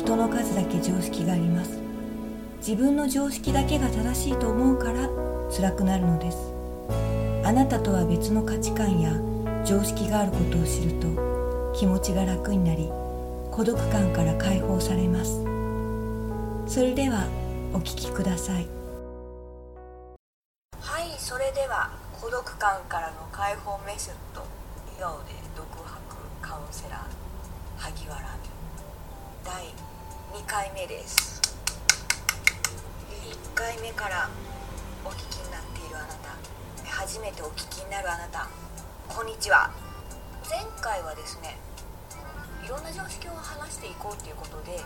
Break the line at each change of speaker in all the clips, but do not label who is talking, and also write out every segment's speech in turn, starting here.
人の数だけ常識があります。自分の常識だけが正しいと思うから辛くなるのです。あなたとは別の価値観や常識があることを知ると気持ちが楽になり孤独感から解放されます。それではお聞きください。
はいそれでは孤独感からの解放メソッド笑顔で独白カウンセラー萩原美第2回目です。1回目からお聞きになっているあなた。初めてお聞きになるあなた。こんにちは。前回はですねいろんな常識を話していこうということで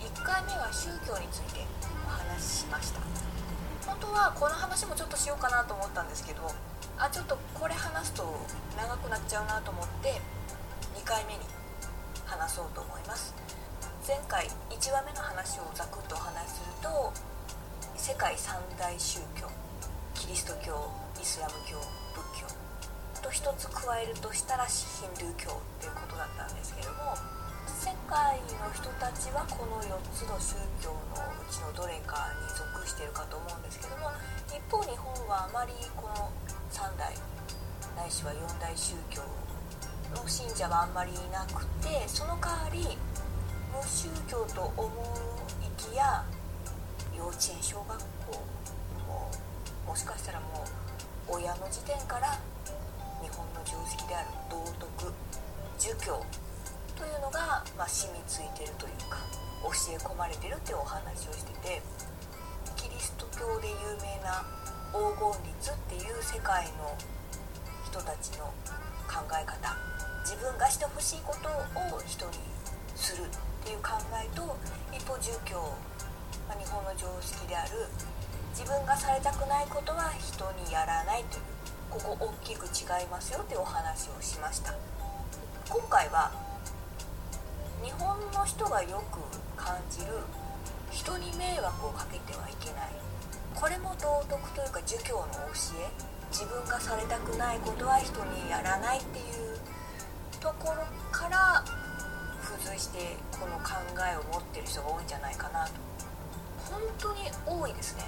1回目は宗教についてお話ししました。本当はこの話もちょっとしようかなと思ったんですけどあちょっとこれ話すと長くなっちゃうなと思って2回目に話そうと思います。前回1話目の話をざくっとお話しすると世界三大宗教キリスト教イスラム教仏教と1つ加えるとしたらヒンドゥー教ということだったんですけども世界の人たちはこの4つの宗教のうちのどれかに属しているかと思うんですけども一方日本はあまりこの3代ないしは4大宗教の信者はあんまりいなくてその代わり無宗教と思いきや幼稚園小学校ももしかしたらもう親の時点から日本の常識である道徳儒教というのが、まあ、染みついてるというか教え込まれてるっていうお話をしててキリスト教で有名な黄金律っていう世界の人たちの考え方自分がしてほしいことを人にするっていう考えと一方儒教、まあ、日本の常識である自分がされたくないことは人にやらないというここ大きく違いますよっていうお話をしました。今回は日本の人がよく感じる人に迷惑をかけてはいけない。これも道徳というか儒教の教え自分がされたくないことは人にやらないっていうところから付随してこの考えを持ってる人が多いんじゃないかなと。本当に多いですね。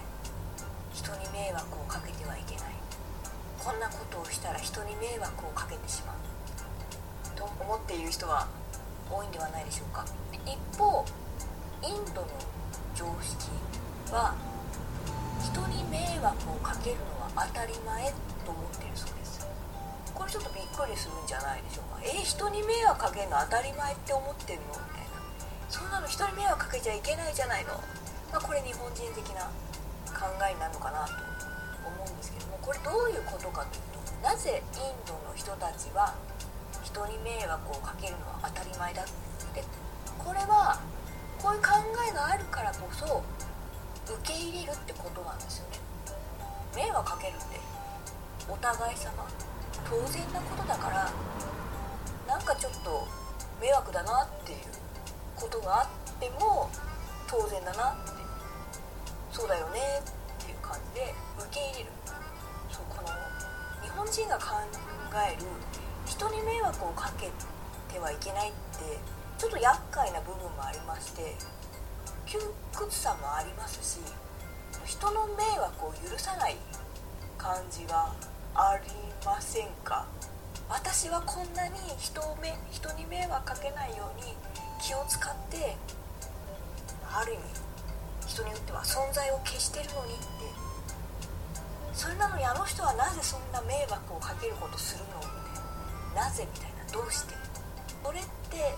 人に迷惑をかけてはいけない。こんなことをしたら人に迷惑をかけてしまう。と思っている人は多いんではないでしょうか。一方インドの常識は人に迷惑をかけるのは当たり前と思っているそうです。これちょっとびっくりするんじゃないでしょうか。え人に迷惑かけるの当たり前って思ってるのみたいな。そんなの人に迷惑かけちゃいけないじゃないの、まあ、これ日本人的な考えになるのかなと思うんですけどもこれどういうことかというとなぜインドの人たちは人に迷惑をかけるのは当たり前だってこれはこういう考えがあるからこそ受け入れるってことなんですよね。迷惑かけるってお互い様。当然なことだからなんかちょっと迷惑だなっていうことがあっても当然だなってそうだよねっていう感じで受け入れる。そうこの日本人が考える人に迷惑をかけてはいけないってちょっと厄介な部分もありまして窮屈さもありますし人の迷惑を許さない感じはあります。ませんか？私はこんなに人をめ人に迷惑かけないように気を使ってある意味人によっては存在を消してるのにって。それなのにあの人はなぜそんな迷惑をかけることするのみたいななぜみたいな。どうして？それって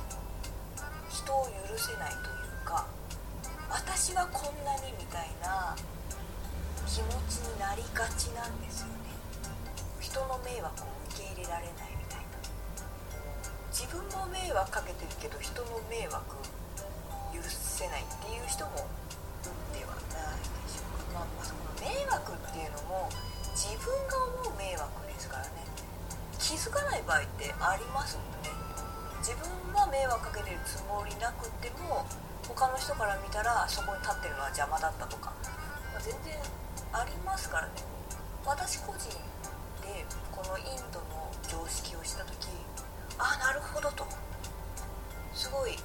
人を許せないというか私はこんなにみたいな気持ちになりがちなんですよね。人の迷惑を受け入れられないみたいな自分も迷惑かけてるけど人の迷惑許せないっていう人もではないでしょうか、まあ、まあ、その迷惑っていうのも自分が思う迷惑ですからね。気づかない場合ってありますもんね自分は迷惑かけてるつもりなくっても他の人から見たらそこに立ってるのは邪魔だったとか、まあ、全然ありますからね。私個人でこのインドの常識をした時あなるほどとすごい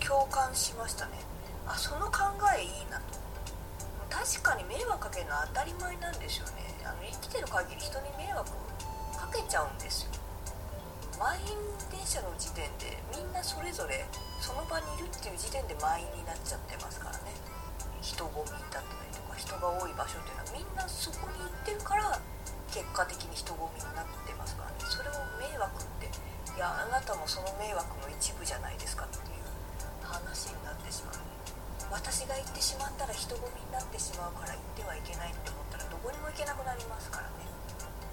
共感しましたね。あその考えいいなと。確かに迷惑かけるのは当たり前なんですよね。あの生きてる限り人に迷惑かけちゃうんですよ。満員電車の時点でみんなそれぞれその場にいるっていう時点で満員になっちゃってますからね。人混みだったりとか人が多い場所っていうのはみんなそこに行ってるから結果的に人混みになってますからねそれを迷惑っていやあなたもその迷惑の一部じゃないですかっていう話になってしまう。私が行ってしまったら人混みになってしまうから行ってはいけないって思ったらどこにも行けなくなりますからね。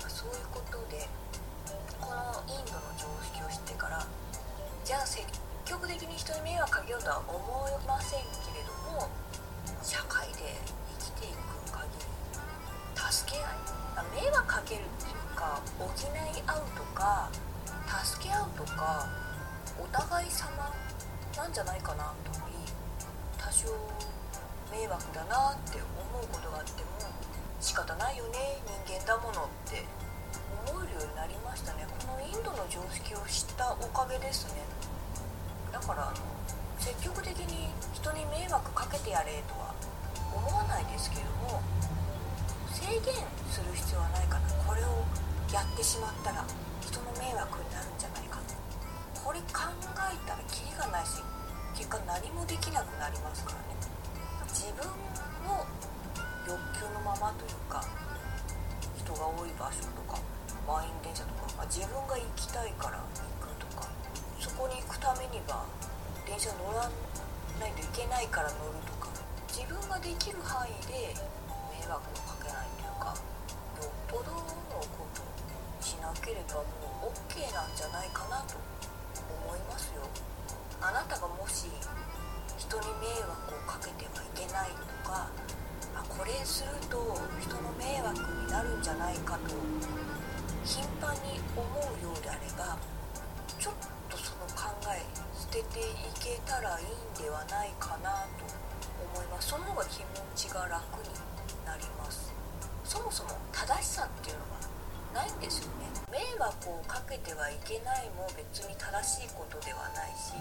そういうことでこのインドの常識を知ってからじゃあ積極的に人に迷惑かけようとは思いませんけれども社会で生きていく限り助け合い迷惑かけるっていうか補い合うとか助け合うとかお互い様なんじゃないかなと思い多少迷惑だなって思うことがあっても仕方ないよね人間だものって思えるようになりましたね。このインドの常識を知ったおかげですね。だからあの積極的に人に迷惑かけてやれとは思わないですけども制限する必要はないかな。これをやってしまったら人の迷惑になるんじゃないかとこれ考えたらキリがないし結果何もできなくなりますからね。自分の欲求のままというか人が多い場所とか満員電車とか、まあ、自分が行きたいから行くとかそこに行くためには電車乗らないといけないから乗るとか自分ができる範囲で迷惑をかけないというかよっぽどのことしなければもう OK なんじゃないかなと思いますよ。あなたがもし人に迷惑をかけてはいけないとかあこれすると人の迷惑になるんじゃないかと頻繁に思うようであればちょっとその考え捨てていけたらいいんではないかなと思います。その方が気持ちが楽になります。そもそも正しさっていうのがないんですよね。迷惑をかけてはいけないも別に正しいことではないし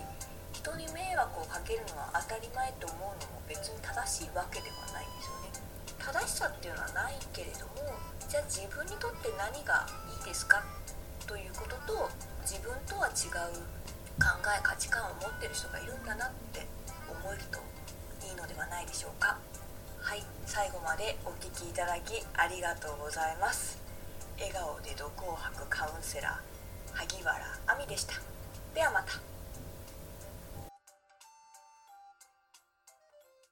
人に迷惑をかけるのは当たり前と思うのも別に正しいわけではないんですよね。正しさっていうのはないけれどもじゃあ自分にとって何がいいですかということと自分とは違う考え価値観を持ってる人がいるんだなって思えるといいのではないでしょうか？はい最後までお聴きいただきありがとうございます。笑顔で毒を吐くカウンセラー萩原亜美でした。ではまた。